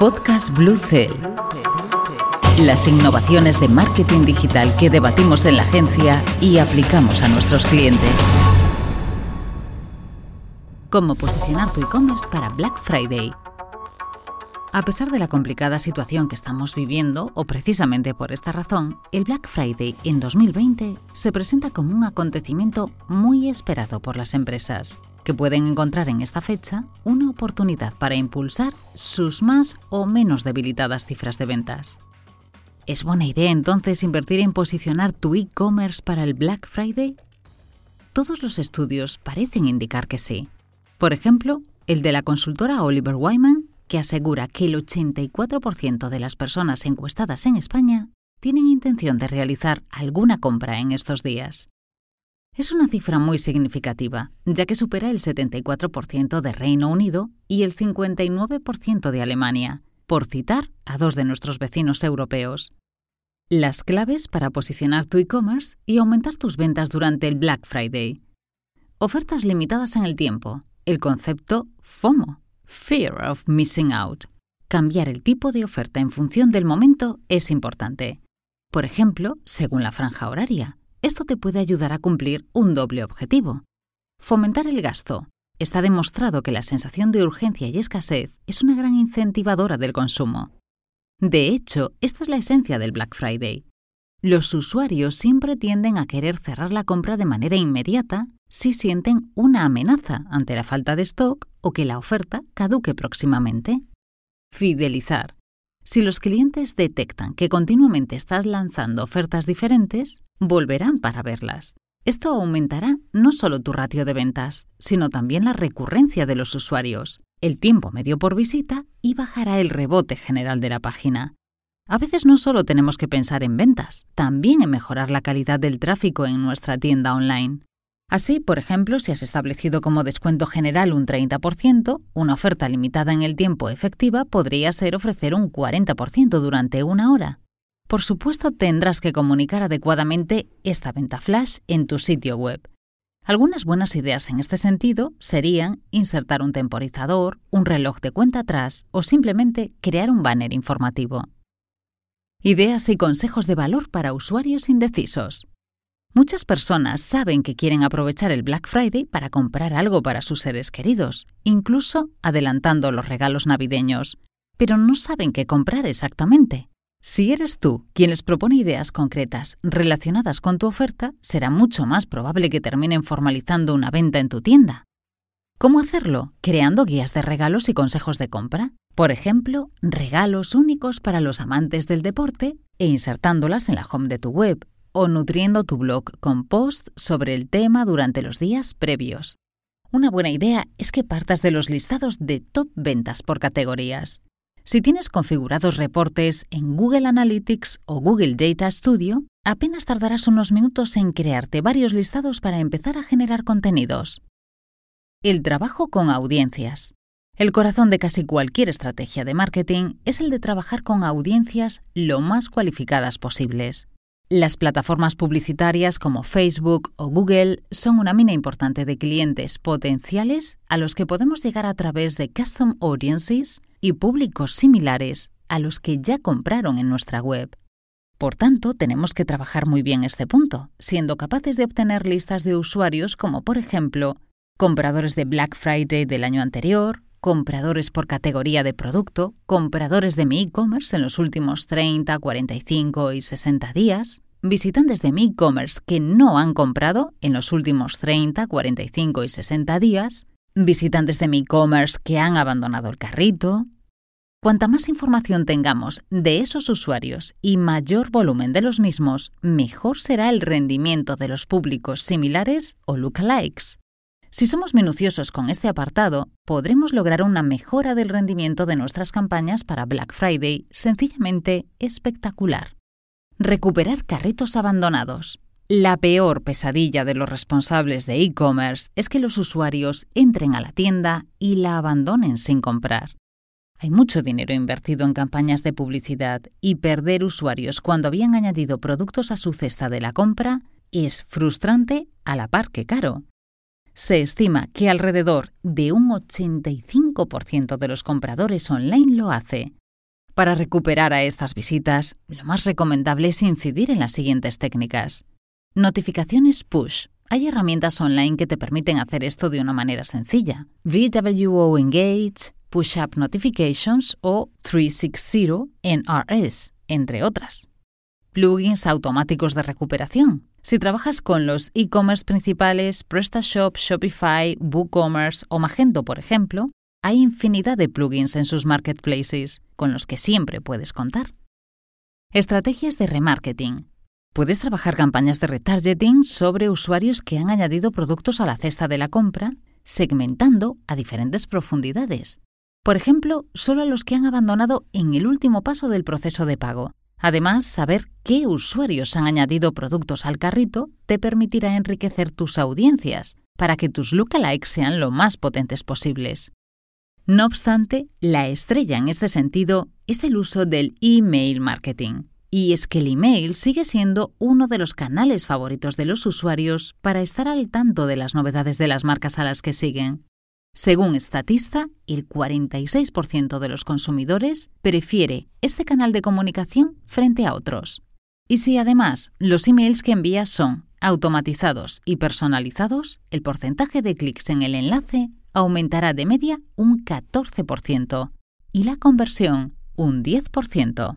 Podcast Blue Cell. Las innovaciones de marketing digital que debatimos en la agencia y aplicamos a nuestros clientes. Cómo posicionar tu e-commerce para Black Friday. A pesar de la complicada situación que estamos viviendo, o precisamente por esta razón, el Black Friday en 2020 se presenta como un acontecimiento muy esperado por las empresas que pueden encontrar en esta fecha una oportunidad para impulsar sus más o menos debilitadas cifras de ventas. ¿Es buena idea entonces invertir en posicionar tu e-commerce para el Black Friday? Todos los estudios parecen indicar que sí. Por ejemplo, el de la consultora Oliver Wyman, que asegura que el 84% de las personas encuestadas en España tienen intención de realizar alguna compra en estos días. Es una cifra muy significativa, ya que supera el 74% de Reino Unido y el 59% de Alemania, por citar a dos de nuestros vecinos europeos. Las claves para posicionar tu e-commerce y aumentar tus ventas durante el Black Friday. Ofertas limitadas en el tiempo. El concepto FOMO, Fear of Missing Out. Cambiar el tipo de oferta en función del momento es importante. Por ejemplo, según la franja horaria. Esto te puede ayudar a cumplir un doble objetivo. Fomentar el gasto. Está demostrado que la sensación de urgencia y escasez es una gran incentivadora del consumo. De hecho, esta es la esencia del Black Friday. Los usuarios siempre tienden a querer cerrar la compra de manera inmediata si sienten una amenaza ante la falta de stock o que la oferta caduque próximamente. Fidelizar. Si los clientes detectan que continuamente estás lanzando ofertas diferentes, volverán para verlas. Esto aumentará no solo tu ratio de ventas, sino también la recurrencia de los usuarios, el tiempo medio por visita y bajará el rebote general de la página. A veces no solo tenemos que pensar en ventas, también en mejorar la calidad del tráfico en nuestra tienda online. Así, por ejemplo, si has establecido como descuento general un 30%, una oferta limitada en el tiempo efectiva podría ser ofrecer un 40% durante una hora. Por supuesto, tendrás que comunicar adecuadamente esta venta flash en tu sitio web. Algunas buenas ideas en este sentido serían insertar un temporizador, un reloj de cuenta atrás o simplemente crear un banner informativo. Ideas y consejos de valor para usuarios indecisos. Muchas personas saben que quieren aprovechar el Black Friday para comprar algo para sus seres queridos, incluso adelantando los regalos navideños, pero no saben qué comprar exactamente. Si eres tú quien les propone ideas concretas relacionadas con tu oferta, será mucho más probable que terminen formalizando una venta en tu tienda. ¿Cómo hacerlo? Creando guías de regalos y consejos de compra. Por ejemplo, regalos únicos para los amantes del deporte e insertándolas en la home de tu web o nutriendo tu blog con posts sobre el tema durante los días previos. Una buena idea es que partas de los listados de top ventas por categorías. Si tienes configurados reportes en Google Analytics o Google Data Studio, apenas tardarás unos minutos en crearte varios listados para empezar a generar contenidos. El trabajo con audiencias. El corazón de casi cualquier estrategia de marketing es el de trabajar con audiencias lo más cualificadas posibles. Las plataformas publicitarias como Facebook o Google son una mina importante de clientes potenciales a los que podemos llegar a través de custom audiences y públicos similares a los que ya compraron en nuestra web. Por tanto, tenemos que trabajar muy bien este punto, siendo capaces de obtener listas de usuarios como, por ejemplo, compradores de Black Friday del año anterior, compradores por categoría de producto, compradores de mi e-commerce en los últimos 30, 45 y 60 días, visitantes de mi e-commerce que no han comprado en los últimos 30, 45 y 60 días, visitantes de e-commerce que han abandonado el carrito. Cuanta más información tengamos de esos usuarios y mayor volumen de los mismos, mejor será el rendimiento de los públicos similares o lookalikes. Si somos minuciosos con este apartado, podremos lograr una mejora del rendimiento de nuestras campañas para Black Friday sencillamente espectacular. Recuperar carritos abandonados. La peor pesadilla de los responsables de e-commerce es que los usuarios entren a la tienda y la abandonen sin comprar. Hay mucho dinero invertido en campañas de publicidad y perder usuarios cuando habían añadido productos a su cesta de la compra es frustrante a la par que caro. Se estima que alrededor de un 85% de los compradores online lo hace, Para recuperar a estas visitas, lo más recomendable es incidir en las siguientes técnicas. Notificaciones push. Hay herramientas online que te permiten hacer esto de una manera sencilla. VWO Engage, Push Up Notifications o 360 NRS, entre otras. Plugins automáticos de recuperación. Si trabajas con los e-commerce principales, PrestaShop, Shopify, WooCommerce o Magento, por ejemplo, hay infinidad de plugins en sus marketplaces con los que siempre puedes contar. Estrategias de remarketing. Puedes trabajar campañas de retargeting sobre usuarios que han añadido productos a la cesta de la compra, segmentando a diferentes profundidades. Por ejemplo, solo a los que han abandonado en el último paso del proceso de pago. Además, saber qué usuarios han añadido productos al carrito te permitirá enriquecer tus audiencias para que tus lookalikes sean lo más potentes posibles. No obstante, la estrella en este sentido es el uso del email marketing. Y es que el email sigue siendo uno de los canales favoritos de los usuarios para estar al tanto de las novedades de las marcas a las que siguen. Según Statista, el 46% de los consumidores prefiere este canal de comunicación frente a otros. Y si además los emails que envías son automatizados y personalizados, el porcentaje de clics en el enlace aumentará de media un 14% y la conversión un 10%.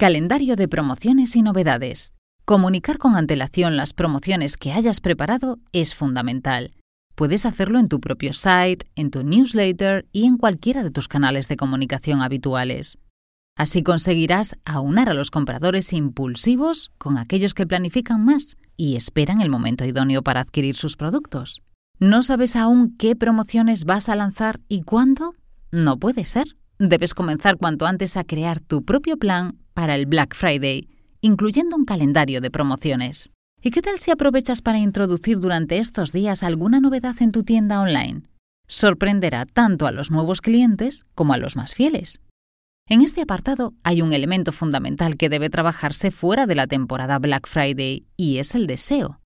Calendario de promociones y novedades. Comunicar con antelación las promociones que hayas preparado es fundamental Puedes hacerlo en tu propio site, en tu newsletter y en cualquiera de tus canales de comunicación habituales. Así conseguirás aunar a los compradores impulsivos con aquellos que planifican más y esperan el momento idóneo para adquirir sus productos. ¿No sabes aún qué promociones vas a lanzar y cuándo? No puede ser. Debes comenzar cuanto antes a crear tu propio plan para el Black Friday, incluyendo un calendario de promociones. ¿Y qué tal si aprovechas para introducir durante estos días alguna novedad en tu tienda online? Sorprenderá tanto a los nuevos clientes como a los más fieles. En este apartado hay un elemento fundamental que debe trabajarse fuera de la temporada Black Friday y es el deseo.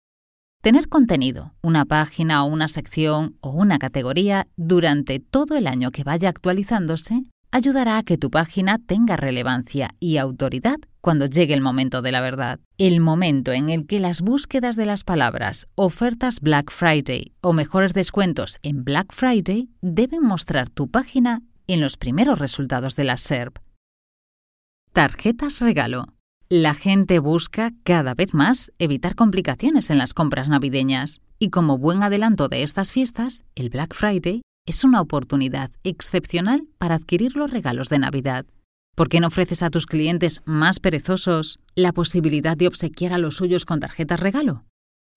Tener contenido, una página o una sección o una categoría durante todo el año que vaya actualizándose ayudará a que tu página tenga relevancia y autoridad cuando llegue el momento de la verdad. El momento en el que las búsquedas de las palabras ofertas Black Friday o mejores descuentos en Black Friday deben mostrar tu página en los primeros resultados de la SERP. Tarjetas regalo. La gente busca cada vez más evitar complicaciones en las compras navideñas y como buen adelanto de estas fiestas, el Black Friday es una oportunidad excepcional para adquirir los regalos de Navidad. ¿Por qué no ofreces a tus clientes más perezosos la posibilidad de obsequiar a los suyos con tarjetas regalo?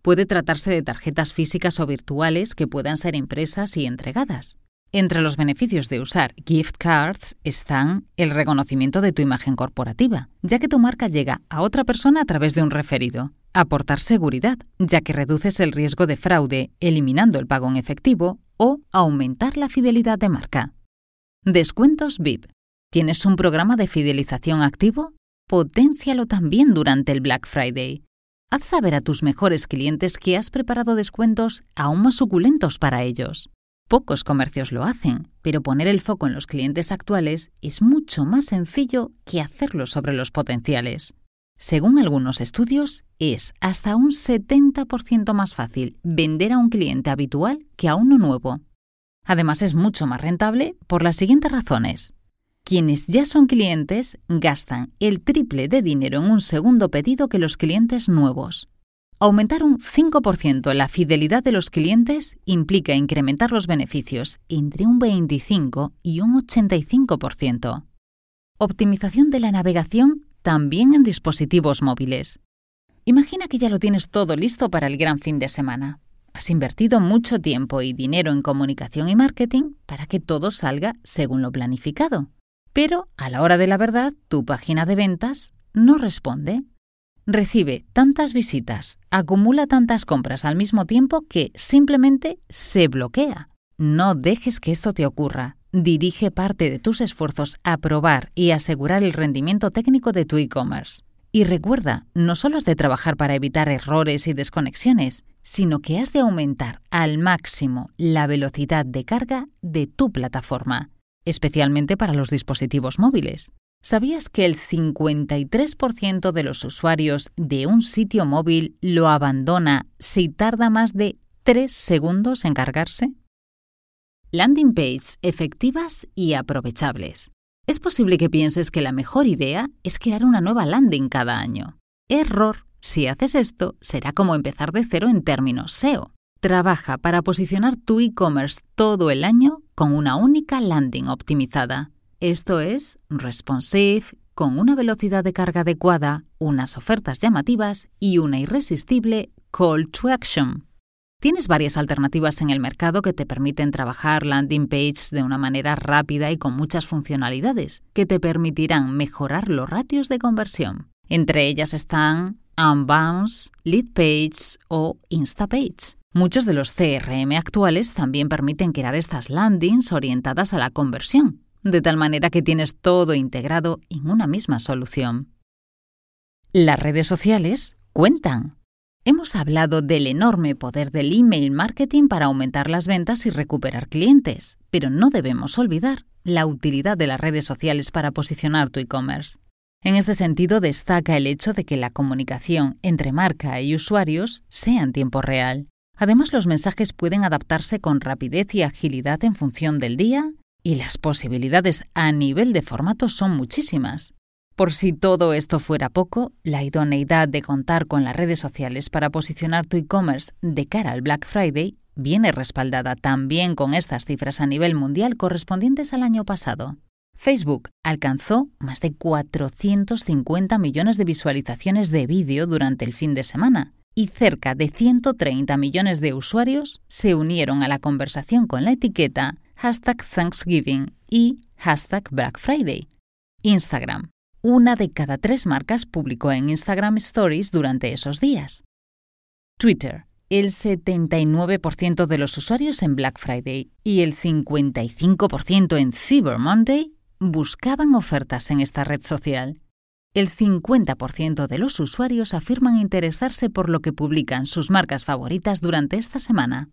Puede tratarse de tarjetas físicas o virtuales que puedan ser impresas y entregadas. Entre los beneficios de usar gift cards están el reconocimiento de tu imagen corporativa, ya que tu marca llega a otra persona a través de un referido. Aportar seguridad, ya que reduces el riesgo de fraude eliminando el pago en efectivo o aumentar la fidelidad de marca. Descuentos VIP. ¿Tienes un programa de fidelización activo? Potencialo también durante el Black Friday. Haz saber a tus mejores clientes que has preparado descuentos aún más suculentos para ellos. Pocos comercios lo hacen, pero poner el foco en los clientes actuales es mucho más sencillo que hacerlo sobre los potenciales. Según algunos estudios, es hasta un 70% más fácil vender a un cliente habitual que a uno nuevo. Además, es mucho más rentable por las siguientes razones. Quienes ya son clientes gastan el triple de dinero en un segundo pedido que los clientes nuevos. Aumentar un 5% la fidelidad de los clientes implica incrementar los beneficios entre un 25 y un 85%. Optimización de la navegación también en dispositivos móviles. Imagina que ya lo tienes todo listo para el gran fin de semana. Has invertido mucho tiempo y dinero en comunicación y marketing para que todo salga según lo planificado. Pero, a la hora de la verdad, tu página de ventas no responde. Recibe tantas visitas, acumula tantas compras al mismo tiempo que simplemente se bloquea. No dejes que esto te ocurra. Dirige parte de tus esfuerzos a probar y asegurar el rendimiento técnico de tu e-commerce. Y recuerda, no solo has de trabajar para evitar errores y desconexiones, sino que has de aumentar al máximo la velocidad de carga de tu plataforma, especialmente para los dispositivos móviles. ¿Sabías que el 53% de los usuarios de un sitio móvil lo abandona si tarda más de 3 segundos en cargarse? Landing page efectivas y aprovechables. Es posible que pienses que la mejor idea es crear una nueva landing cada año. Error. Si haces esto, será como empezar de cero en términos SEO. Trabaja para posicionar tu e-commerce todo el año con una única landing optimizada. Esto es responsive, con una velocidad de carga adecuada, unas ofertas llamativas y una irresistible call to action. Tienes varias alternativas en el mercado que te permiten trabajar landing pages de una manera rápida y con muchas funcionalidades que te permitirán mejorar los ratios de conversión. Entre ellas están Unbounce, Leadpage o Instapage. Muchos de los CRM actuales también permiten crear estas landings orientadas a la conversión, de tal manera que tienes todo integrado en una misma solución. Las redes sociales cuentan. Hemos hablado del enorme poder del email marketing para aumentar las ventas y recuperar clientes, pero no debemos olvidar la utilidad de las redes sociales para posicionar tu e-commerce. En este sentido, destaca el hecho de que la comunicación entre marca y usuarios sea en tiempo real. Además, los mensajes pueden adaptarse con rapidez y agilidad en función del día y las posibilidades a nivel de formato son muchísimas. Por si todo esto fuera poco, la idoneidad de contar con las redes sociales para posicionar tu e-commerce de cara al Black Friday viene respaldada también con estas cifras a nivel mundial correspondientes al año pasado. Facebook alcanzó más de 450 millones de visualizaciones de vídeo durante el fin de semana y cerca de 130 millones de usuarios se unieron a la conversación con la etiqueta hashtag Thanksgiving y hashtag Black Friday. Instagram. Una de cada tres marcas publicó en Instagram Stories durante esos días. Twitter. El 79% de los usuarios en Black Friday y el 55% en Cyber Monday buscaban ofertas en esta red social. El 50% de los usuarios afirman interesarse por lo que publican sus marcas favoritas durante esta semana.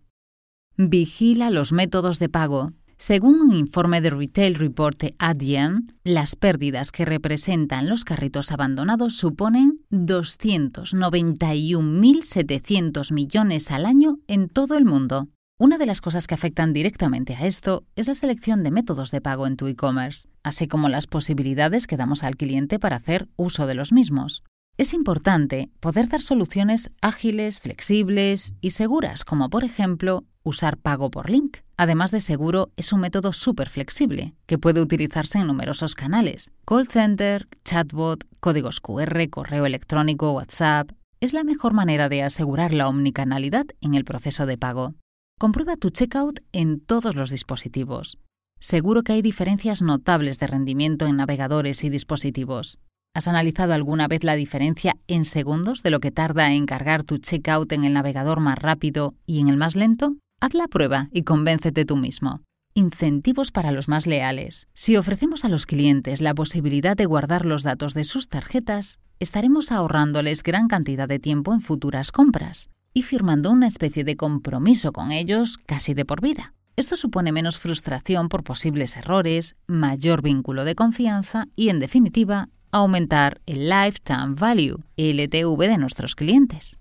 Vigila los métodos de pago. Según un informe de Retail Report de Adyen, las pérdidas que representan los carritos abandonados suponen 291.700 millones al año en todo el mundo. Una de las cosas que afectan directamente a esto es la selección de métodos de pago en tu e-commerce, así como las posibilidades que damos al cliente para hacer uso de los mismos. Es importante poder dar soluciones ágiles, flexibles y seguras, como por ejemplo usar pago por link. Además de seguro, es un método súper flexible, que puede utilizarse en numerosos canales. Call center, chatbot, códigos QR, correo electrónico, WhatsApp. Es la mejor manera de asegurar la omnicanalidad en el proceso de pago. Comprueba tu checkout en todos los dispositivos. Seguro que hay diferencias notables de rendimiento en navegadores y dispositivos. ¿Has analizado alguna vez la diferencia en segundos de lo que tarda en cargar tu checkout en el navegador más rápido y en el más lento? Haz la prueba y convéncete tú mismo. Incentivos para los más leales. Si ofrecemos a los clientes la posibilidad de guardar los datos de sus tarjetas, estaremos ahorrándoles gran cantidad de tiempo en futuras compras y firmando una especie de compromiso con ellos casi de por vida. Esto supone menos frustración por posibles errores, mayor vínculo de confianza y, en definitiva, aumentar el Lifetime Value, LTV, de nuestros clientes.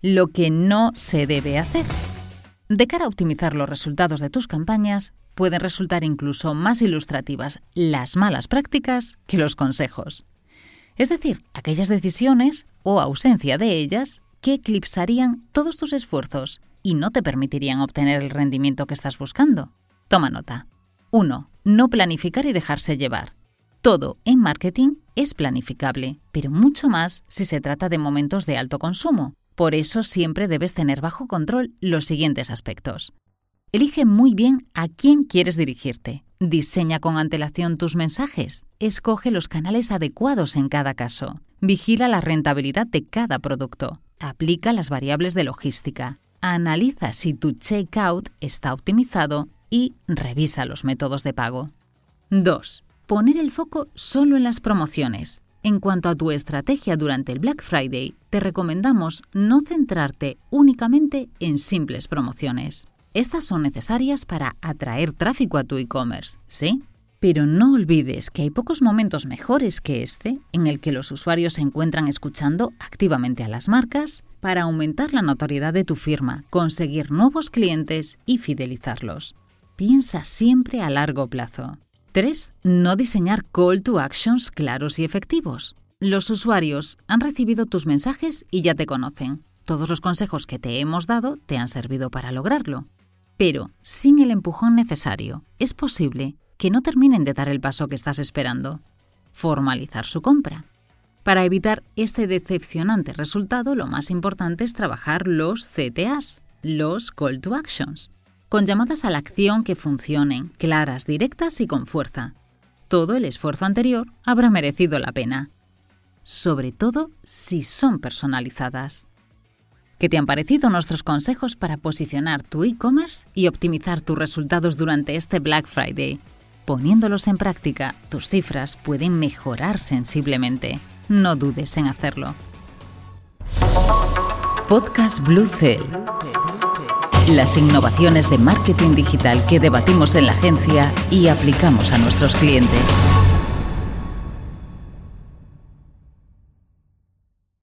Lo que no se debe hacer. De cara a optimizar los resultados de tus campañas, pueden resultar incluso más ilustrativas las malas prácticas que los consejos. Es decir, aquellas decisiones o ausencia de ellas que eclipsarían todos tus esfuerzos y no te permitirían obtener el rendimiento que estás buscando. Toma nota. 1. No planificar y dejarse llevar. Todo en marketing es planificable, pero mucho más si se trata de momentos de alto consumo. Por eso siempre debes tener bajo control los siguientes aspectos. Elige muy bien a quién quieres dirigirte. Diseña con antelación tus mensajes. Escoge los canales adecuados en cada caso. Vigila la rentabilidad de cada producto. Aplica las variables de logística. Analiza si tu checkout está optimizado y revisa los métodos de pago. 2. Poner el foco solo en las promociones. En cuanto a tu estrategia durante el Black Friday, te recomendamos no centrarte únicamente en simples promociones. Estas son necesarias para atraer tráfico a tu e-commerce, ¿sí? Pero no olvides que hay pocos momentos mejores que este en el que los usuarios se encuentran escuchando activamente a las marcas para aumentar la notoriedad de tu firma, conseguir nuevos clientes y fidelizarlos. Piensa siempre a largo plazo. 3. No diseñar call to actions claros y efectivos. Los usuarios han recibido tus mensajes y ya te conocen. Todos los consejos que te hemos dado te han servido para lograrlo. Pero, sin el empujón necesario, es posible que no terminen de dar el paso que estás esperando, formalizar su compra. Para evitar este decepcionante resultado, lo más importante es trabajar los CTAs, los Call to Actions, con llamadas a la acción que funcionen, claras, directas y con fuerza. Todo el esfuerzo anterior habrá merecido la pena, sobre todo si son personalizadas. ¿Qué te han parecido nuestros consejos para posicionar tu e-commerce y optimizar tus resultados durante este Black Friday? Poniéndolos en práctica, tus cifras pueden mejorar sensiblemente. No dudes en hacerlo. Podcast Blue Cell. Las innovaciones de marketing digital que debatimos en la agencia y aplicamos a nuestros clientes.